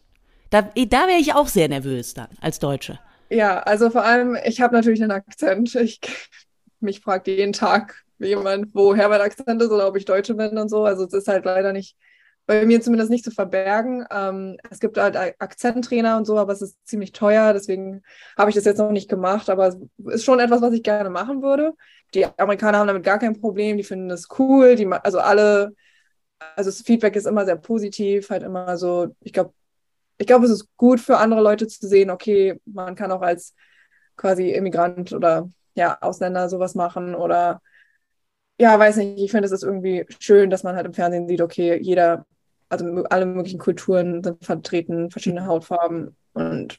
Da, da wäre ich auch sehr nervös dann als Deutsche. Ja, also vor allem, ich habe natürlich einen Akzent. Ich, mich fragt jeden Tag jemand, woher mein Akzent ist oder ob ich Deutsche bin und so. Also es ist halt leider nicht, bei mir zumindest nicht zu verbergen. Ähm, es gibt halt Akzenttrainer und so, aber es ist ziemlich teuer. Deswegen habe ich das jetzt noch nicht gemacht. Aber es ist schon etwas, was ich gerne machen würde. Die Amerikaner haben damit gar kein Problem. Die finden es cool. Die, also alle, also das Feedback ist immer sehr positiv. Halt immer so, ich glaube, ich glaube, es ist gut für andere Leute zu sehen, okay, man kann auch als quasi Immigrant oder ja, Ausländer sowas machen oder ja, weiß nicht, ich finde es ist irgendwie schön, dass man halt im Fernsehen sieht, okay, jeder, also alle möglichen Kulturen sind vertreten, verschiedene Hautfarben und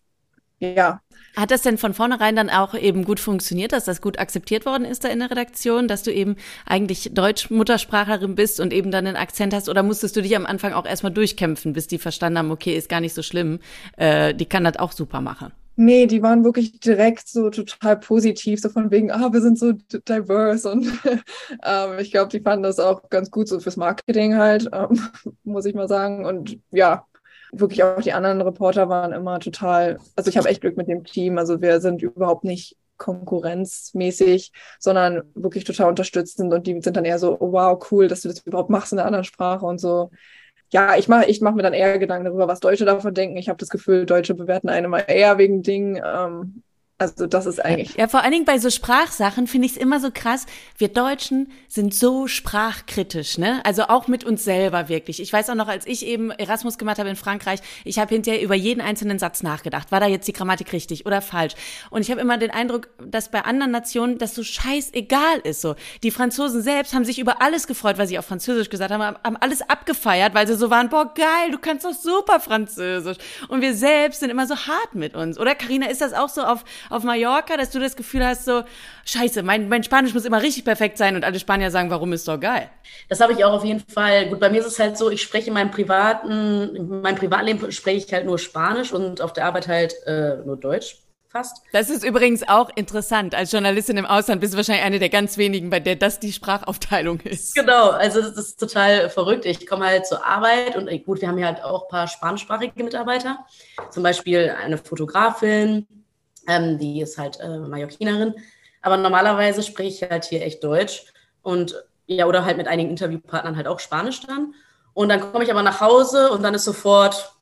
ja. Hat das denn von vornherein dann auch eben gut funktioniert, dass das gut akzeptiert worden ist da in der Redaktion, dass du eben eigentlich Deutsch-Muttersprachlerin bist und eben dann einen Akzent hast? Oder musstest du dich am Anfang auch erstmal durchkämpfen, bis die verstanden haben, okay, ist gar nicht so schlimm, äh, die kann das auch super machen? Nee, die waren wirklich direkt so total positiv, so von wegen, ah, wir sind so diverse und ähm, ich glaube, die fanden das auch ganz gut so fürs Marketing halt, ähm, muss ich mal sagen. Und ja, wirklich auch die anderen Reporter waren immer total, also ich habe echt Glück mit dem Team. Also wir sind überhaupt nicht konkurrenzmäßig, sondern wirklich total unterstützend und die sind dann eher so, oh, wow, cool, dass du das überhaupt machst in einer anderen Sprache und so. Ja, ich mache ich mach mir dann eher Gedanken darüber, was Deutsche davon denken. Ich habe das Gefühl, Deutsche bewerten einen immer eher wegen Dingen, ähm, also das ist eigentlich. Ja, vor allen Dingen bei so Sprachsachen finde ich es immer so krass. Wir Deutschen sind so sprachkritisch, ne? Also auch mit uns selber wirklich. Ich weiß auch noch, als ich eben Erasmus gemacht habe in Frankreich, ich habe hinterher über jeden einzelnen Satz nachgedacht. War da jetzt die Grammatik richtig oder falsch? Und ich habe immer den Eindruck, dass bei anderen Nationen das so scheißegal ist. So, die Franzosen selbst haben sich über alles gefreut, was sie auf Französisch gesagt haben, haben alles abgefeiert, weil sie so waren, boah geil, du kannst doch super Französisch. Und wir selbst sind immer so hart mit uns. Oder Karina, ist das auch so auf auf Mallorca, dass du das Gefühl hast, so, scheiße, mein, mein Spanisch muss immer richtig perfekt sein und alle Spanier sagen, warum ist doch geil? Das habe ich auch auf jeden Fall. Gut, bei mir ist es halt so, ich spreche in meinem privaten, in meinem Privatleben spreche ich halt nur Spanisch und auf der Arbeit halt äh, nur Deutsch fast. Das ist übrigens auch interessant. Als Journalistin im Ausland bist du wahrscheinlich eine der ganz wenigen, bei der das die Sprachaufteilung ist. Genau, also das ist total verrückt. Ich komme halt zur Arbeit und gut, wir haben hier halt auch ein paar spanischsprachige Mitarbeiter. Zum Beispiel eine Fotografin, ähm, die ist halt äh, Mallorquinerin. Aber normalerweise spreche ich halt hier echt Deutsch und ja, oder halt mit einigen Interviewpartnern halt auch Spanisch dann. Und dann komme ich aber nach Hause und dann ist sofort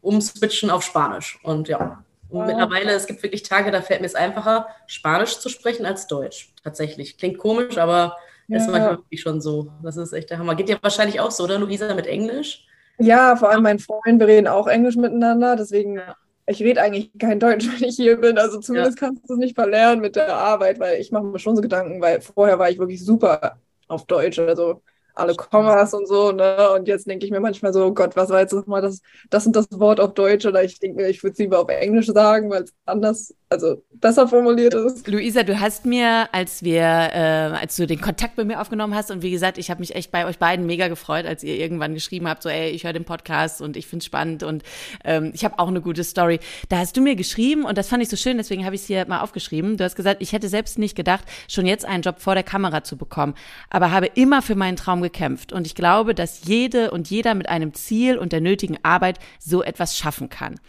umswitchen auf Spanisch. Und ja, und mittlerweile, es gibt wirklich Tage, da fällt mir es einfacher, Spanisch zu sprechen als Deutsch. Tatsächlich. Klingt komisch, aber ja. ist manchmal wirklich schon so. Das ist echt der Hammer. Geht dir wahrscheinlich auch so, oder Luisa, mit Englisch? Ja, vor allem mein Freund, wir reden auch Englisch miteinander. Deswegen, ja. Ich rede eigentlich kein Deutsch, wenn ich hier bin. Also zumindest ja. kannst du es nicht verlernen mit der Arbeit, weil ich mache mir schon so Gedanken, weil vorher war ich wirklich super auf Deutsch. Also alle Kommas und so, ne? Und jetzt denke ich mir manchmal so, Gott, was war jetzt nochmal das, das und das Wort auf Deutsch? Oder ich denke mir, ich würde es lieber auf Englisch sagen, weil es anders, also besser formuliert ist. Luisa, du hast mir, als wir, äh, als du den Kontakt bei mir aufgenommen hast, und wie gesagt, ich habe mich echt bei euch beiden mega gefreut, als ihr irgendwann geschrieben habt, so, ey, ich höre den Podcast und ich finde es spannend und ähm, ich habe auch eine gute Story. Da hast du mir geschrieben und das fand ich so schön, deswegen habe ich es hier mal aufgeschrieben. Du hast gesagt, ich hätte selbst nicht gedacht, schon jetzt einen Job vor der Kamera zu bekommen, aber habe immer für meinen Traum gekämpft. Und ich glaube, dass jede und jeder mit einem Ziel und der nötigen Arbeit so etwas schaffen kann.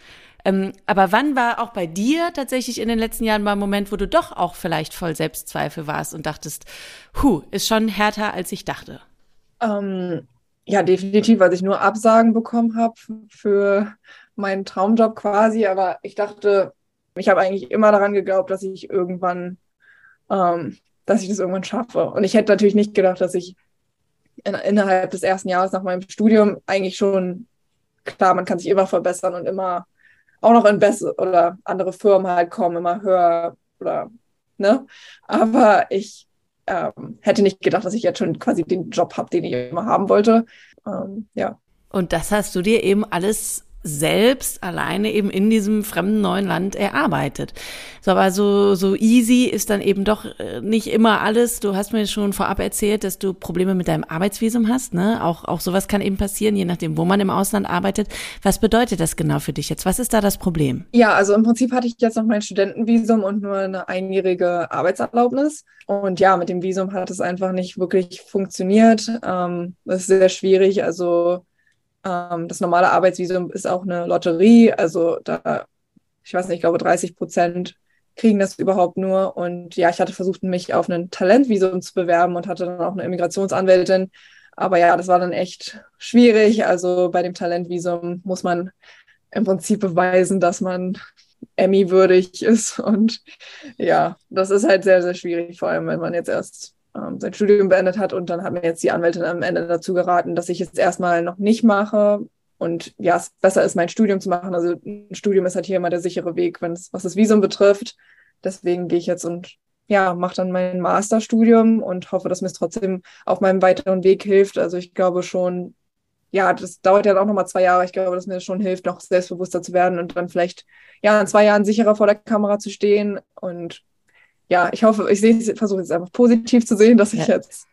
Ähm, aber wann war auch bei dir tatsächlich in den letzten Jahren mal ein Moment, wo du doch auch vielleicht voll Selbstzweifel warst und dachtest, hu, ist schon härter, als ich dachte? Ähm, ja, definitiv, weil ich nur Absagen bekommen habe für meinen Traumjob quasi. Aber ich dachte, ich habe eigentlich immer daran geglaubt, dass ich irgendwann, ähm, dass ich das irgendwann schaffe. Und ich hätte natürlich nicht gedacht, dass ich in, innerhalb des ersten Jahres nach meinem Studium eigentlich schon, klar, man kann sich immer verbessern und immer auch noch in bessere oder andere Firmen halt kommen, immer höher oder, ne? Aber ich ähm, hätte nicht gedacht, dass ich jetzt schon quasi den Job habe, den ich immer haben wollte. Ähm, ja. Und das hast du dir eben alles selbst alleine eben in diesem fremden neuen Land erarbeitet. So, aber so, so easy ist dann eben doch äh, nicht immer alles. Du hast mir schon vorab erzählt, dass du Probleme mit deinem Arbeitsvisum hast, ne? Auch, auch sowas kann eben passieren, je nachdem, wo man im Ausland arbeitet. Was bedeutet das genau für dich jetzt? Was ist da das Problem? Ja, also im Prinzip hatte ich jetzt noch mein Studentenvisum und nur eine einjährige Arbeitserlaubnis. Und ja, mit dem Visum hat es einfach nicht wirklich funktioniert. Ähm, das ist sehr schwierig. Also ähm, das normale Arbeitsvisum ist auch eine Lotterie. Also da, ich weiß nicht, ich glaube 30 Prozent kriegen das überhaupt nur. Und ja, ich hatte versucht, mich auf ein Talentvisum zu bewerben und hatte dann auch eine Immigrationsanwältin. Aber ja, das war dann echt schwierig. Also bei dem Talentvisum muss man im Prinzip beweisen, dass man Emmy-würdig ist. Und ja, das ist halt sehr, sehr schwierig, vor allem wenn man jetzt erst ähm, sein Studium beendet hat. Und dann hat mir jetzt die Anwältin am Ende dazu geraten, dass ich es erstmal noch nicht mache. Und ja, es besser ist, mein Studium zu machen. Also ein Studium ist halt hier immer der sichere Weg, wenn es, was das Visum betrifft. Deswegen gehe ich jetzt und ja, mache dann mein Masterstudium und hoffe, dass mir es trotzdem auf meinem weiteren Weg hilft. Also ich glaube schon, ja, das dauert ja auch nochmal zwei Jahre. Ich glaube, dass mir das schon hilft, noch selbstbewusster zu werden und dann vielleicht ja in zwei Jahren sicherer vor der Kamera zu stehen und ja, ich hoffe, ich versuche jetzt einfach positiv zu sehen, dass ich ja. jetzt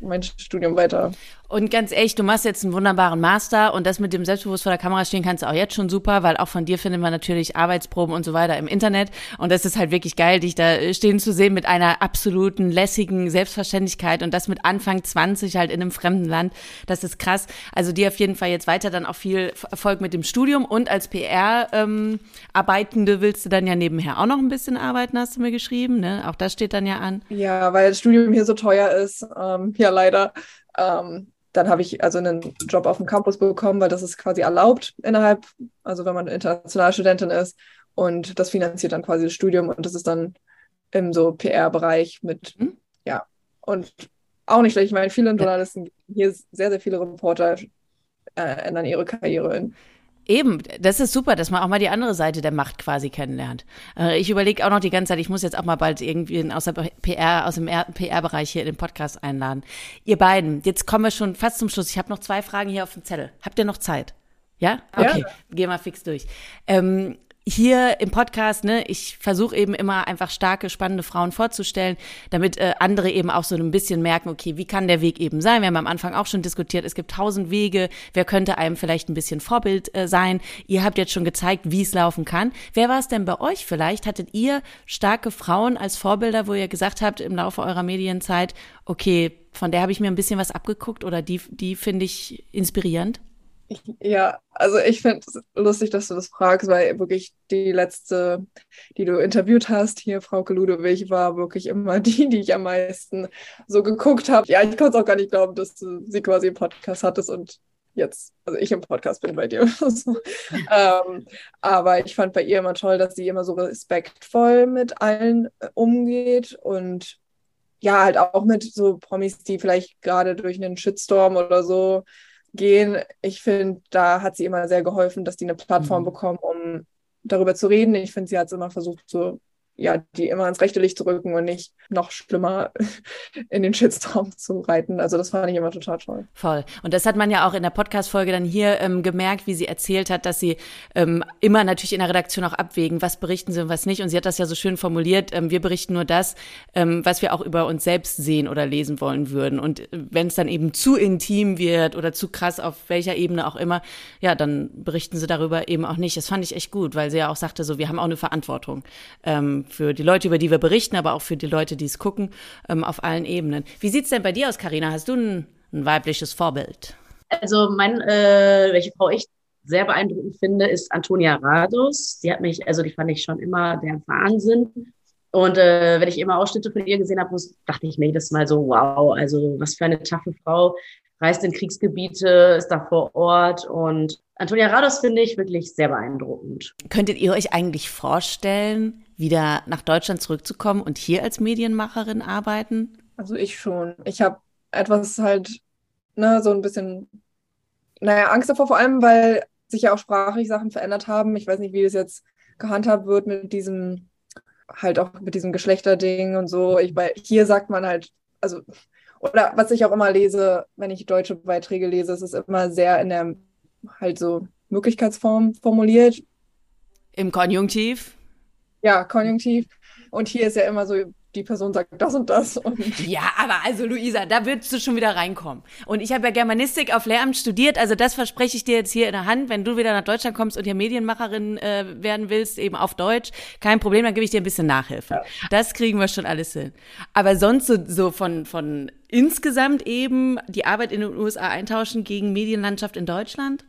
mein Studium weiter und ganz ehrlich, du machst jetzt einen wunderbaren Master und das mit dem Selbstbewusst vor der Kamera stehen kannst du auch jetzt schon super, weil auch von dir findet man natürlich Arbeitsproben und so weiter im Internet. Und das ist halt wirklich geil, dich da stehen zu sehen mit einer absoluten lässigen Selbstverständlichkeit und das mit Anfang 20 halt in einem fremden Land. Das ist krass. Also dir auf jeden Fall jetzt weiter dann auch viel Erfolg mit dem Studium und als PR-Arbeitende ähm, willst du dann ja nebenher auch noch ein bisschen arbeiten, hast du mir geschrieben. Ne? Auch das steht dann ja an. Ja, weil das Studium hier so teuer ist. Ähm, ja, leider. Ähm, dann habe ich also einen Job auf dem Campus bekommen, weil das ist quasi erlaubt innerhalb, also wenn man internationale Studentin ist. Und das finanziert dann quasi das Studium und das ist dann im so PR-Bereich mit, mhm. ja, und auch nicht schlecht. Ich meine, viele Journalisten, hier sehr, sehr viele Reporter äh, ändern ihre Karriere in Eben, das ist super, dass man auch mal die andere Seite der Macht quasi kennenlernt. Äh, ich überlege auch noch die ganze Zeit, ich muss jetzt auch mal bald irgendwie aus, der PR, aus dem PR-Bereich hier in den Podcast einladen. Ihr beiden, jetzt kommen wir schon fast zum Schluss. Ich habe noch zwei Fragen hier auf dem Zettel. Habt ihr noch Zeit? Ja? Okay, ja. geh mal fix durch. Ähm, hier im Podcast, ne, ich versuche eben immer einfach starke, spannende Frauen vorzustellen, damit äh, andere eben auch so ein bisschen merken, okay, wie kann der Weg eben sein? Wir haben am Anfang auch schon diskutiert, es gibt tausend Wege, wer könnte einem vielleicht ein bisschen Vorbild äh, sein? Ihr habt jetzt schon gezeigt, wie es laufen kann. Wer war es denn bei euch vielleicht? Hattet ihr starke Frauen als Vorbilder, wo ihr gesagt habt im Laufe eurer Medienzeit, okay, von der habe ich mir ein bisschen was abgeguckt oder die, die finde ich inspirierend? Ja, also ich finde es lustig, dass du das fragst, weil wirklich die letzte, die du interviewt hast, hier Frau Ludewig, war wirklich immer die, die ich am meisten so geguckt habe. Ja, ich konnte es auch gar nicht glauben, dass du sie quasi im Podcast hattest und jetzt, also ich im Podcast bin bei dir. ähm, aber ich fand bei ihr immer toll, dass sie immer so respektvoll mit allen äh, umgeht und ja, halt auch mit so Promis, die vielleicht gerade durch einen Shitstorm oder so gehen. Ich finde, da hat sie immer sehr geholfen, dass die eine Plattform mhm. bekommen, um darüber zu reden. Ich finde, sie hat es immer versucht, so ja, die immer ins rechte Licht zu rücken und nicht noch schlimmer in den Shitstorm zu reiten. Also das fand ich immer total toll. Voll. Und das hat man ja auch in der Podcast-Folge dann hier ähm, gemerkt, wie sie erzählt hat, dass sie ähm, immer natürlich in der Redaktion auch abwägen, was berichten sie und was nicht. Und sie hat das ja so schön formuliert, ähm, wir berichten nur das, ähm, was wir auch über uns selbst sehen oder lesen wollen würden. Und äh, wenn es dann eben zu intim wird oder zu krass auf welcher Ebene auch immer, ja, dann berichten sie darüber eben auch nicht. Das fand ich echt gut, weil sie ja auch sagte, so, wir haben auch eine Verantwortung ähm, für die Leute, über die wir berichten, aber auch für die Leute, die es gucken, ähm, auf allen Ebenen. Wie sieht es denn bei dir aus, Karina? Hast du ein, ein, weibliches Vorbild? Also mein, äh, welche Frau ich sehr beeindruckend finde, ist Antonia Rados. Die hat mich, also die fand ich schon immer der Wahnsinn. Und äh, wenn ich immer Ausschnitte von ihr gesehen habe, dachte ich mir jedes Mal so, wow, also was für eine taffe Frau, reist in Kriegsgebiete, ist da vor Ort und Antonia Rados finde ich wirklich sehr beeindruckend. Könntet ihr euch eigentlich vorstellen, wieder nach Deutschland zurückzukommen und hier als Medienmacherin arbeiten? Also ich schon. Ich habe etwas halt, ne, so ein bisschen, naja, Angst davor, vor allem, weil sich ja auch sprachlich Sachen verändert haben. Ich weiß nicht, wie das jetzt gehandhabt wird mit diesem, halt auch mit diesem Geschlechterding und so. Ich, weil hier sagt man halt, also, oder was ich auch immer lese, wenn ich deutsche Beiträge lese, ist es immer sehr in der halt so Möglichkeitsform formuliert. Im Konjunktiv? Ja, Konjunktiv. Und hier ist ja immer so, die Person sagt das und das. Und ja, aber also Luisa, da würdest du schon wieder reinkommen. Und ich habe ja Germanistik auf Lehramt studiert, also das verspreche ich dir jetzt hier in der Hand. Wenn du wieder nach Deutschland kommst und hier Medienmacherin äh, werden willst, eben auf Deutsch, kein Problem, dann gebe ich dir ein bisschen Nachhilfe. Ja. Das kriegen wir schon alles hin. Aber sonst so, so von, von insgesamt eben die Arbeit in den USA eintauschen gegen Medienlandschaft in Deutschland?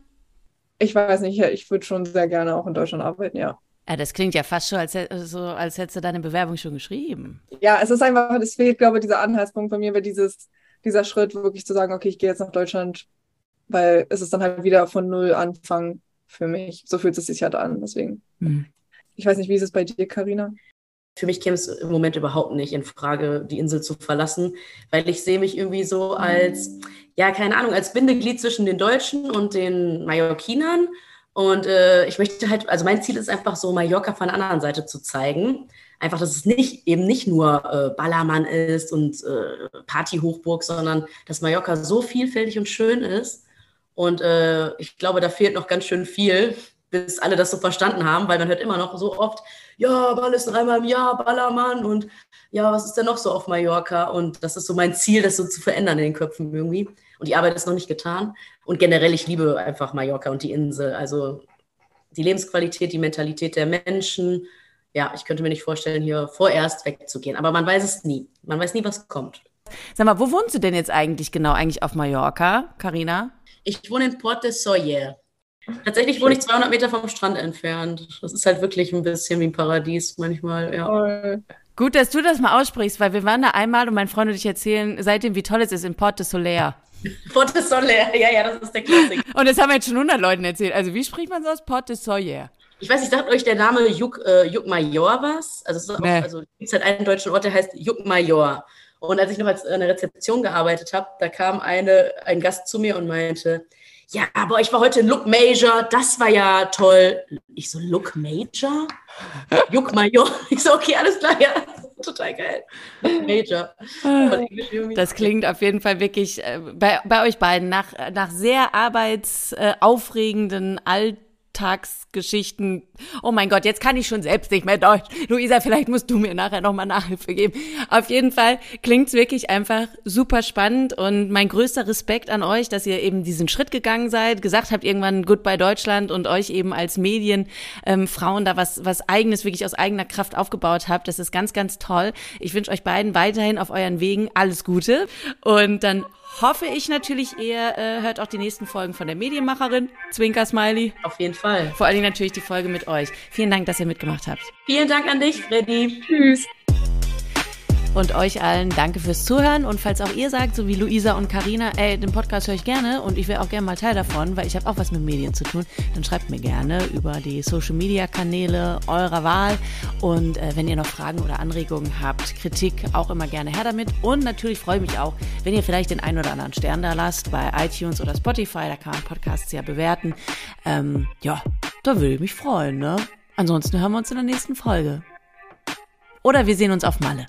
Ich weiß nicht, ich würde schon sehr gerne auch in Deutschland arbeiten, ja. Ja, das klingt ja fast schon, als, so, als hättest du deine Bewerbung schon geschrieben. Ja, es ist einfach, es fehlt, glaube ich, dieser Anhaltspunkt bei mir, weil dieses, dieser Schritt wirklich zu sagen, okay, ich gehe jetzt nach Deutschland, weil es ist dann halt wieder von null Anfang für mich. So fühlt es sich halt an, deswegen. Hm. Ich weiß nicht, wie ist es bei dir, Karina? Für mich käme es im Moment überhaupt nicht in Frage, die Insel zu verlassen, weil ich sehe mich irgendwie so als, ja, keine Ahnung, als Bindeglied zwischen den Deutschen und den Mallorquinern und äh, ich möchte halt, also mein Ziel ist einfach so, Mallorca von der anderen Seite zu zeigen. Einfach, dass es nicht eben nicht nur äh, Ballermann ist und äh, Partyhochburg, sondern dass Mallorca so vielfältig und schön ist. Und äh, ich glaube, da fehlt noch ganz schön viel, bis alle das so verstanden haben, weil man hört immer noch so oft, ja, Ball ist dreimal im Jahr, Ballermann und ja, was ist denn noch so auf Mallorca? Und das ist so mein Ziel, das so zu verändern in den Köpfen irgendwie. Und die Arbeit ist noch nicht getan. Und generell, ich liebe einfach Mallorca und die Insel. Also die Lebensqualität, die Mentalität der Menschen. Ja, ich könnte mir nicht vorstellen, hier vorerst wegzugehen. Aber man weiß es nie. Man weiß nie, was kommt. Sag mal, wo wohnst du denn jetzt eigentlich genau? Eigentlich auf Mallorca, Karina? Ich wohne in Port de Soyer. Tatsächlich wohne ich 200 Meter vom Strand entfernt. Das ist halt wirklich ein bisschen wie ein Paradies manchmal, ja. Gut, dass du das mal aussprichst, weil wir waren da einmal und mein Freund und ich erzählen seitdem, wie toll es ist in Port de Soleil. Port de Soleil, ja, ja, das ist der Klassik. Und das haben wir jetzt schon 100 Leuten erzählt. Also wie spricht man so aus? Port de Soleil. Ich weiß nicht, sagt euch der Name Juk, äh, Juk Major was? Also es nee. also, gibt halt einen deutschen Ort, der heißt Juk Major. Und als ich noch als in der Rezeption gearbeitet habe, da kam eine, ein Gast zu mir und meinte, ja, aber ich war heute in Look Major, das war ja toll. Ich so, Look Major? Juk Major. Ich so, okay, alles klar, ja. Total geil. Major. Das klingt auf jeden Fall wirklich äh, bei, bei euch beiden nach, nach sehr arbeitsaufregenden, äh, Alltagsgeschichten. Oh mein Gott, jetzt kann ich schon selbst nicht mehr Deutsch. Luisa, vielleicht musst du mir nachher nochmal Nachhilfe geben. Auf jeden Fall klingt's wirklich einfach super spannend und mein größter Respekt an euch, dass ihr eben diesen Schritt gegangen seid, gesagt habt irgendwann Goodbye Deutschland und euch eben als Medienfrauen ähm, da was, was eigenes, wirklich aus eigener Kraft aufgebaut habt. Das ist ganz, ganz toll. Ich wünsche euch beiden weiterhin auf euren Wegen alles Gute und dann hoffe ich natürlich, ihr äh, hört auch die nächsten Folgen von der Medienmacherin. Zwinker Smiley. Auf jeden Fall. Vor allen Dingen natürlich die Folge mit euch. Vielen Dank, dass ihr mitgemacht habt. Vielen Dank an dich, Freddy. Tschüss. Und euch allen danke fürs Zuhören. Und falls auch ihr sagt, so wie Luisa und Karina, ey, den Podcast höre ich gerne und ich wäre auch gerne mal Teil davon, weil ich habe auch was mit Medien zu tun, dann schreibt mir gerne über die Social Media Kanäle eurer Wahl. Und äh, wenn ihr noch Fragen oder Anregungen habt, Kritik, auch immer gerne her damit. Und natürlich freue ich mich auch, wenn ihr vielleicht den einen oder anderen Stern da lasst bei iTunes oder Spotify. Da kann man Podcasts ja bewerten. Ähm, ja, da würde ich mich freuen, ne? Ansonsten hören wir uns in der nächsten Folge. Oder wir sehen uns auf Malle.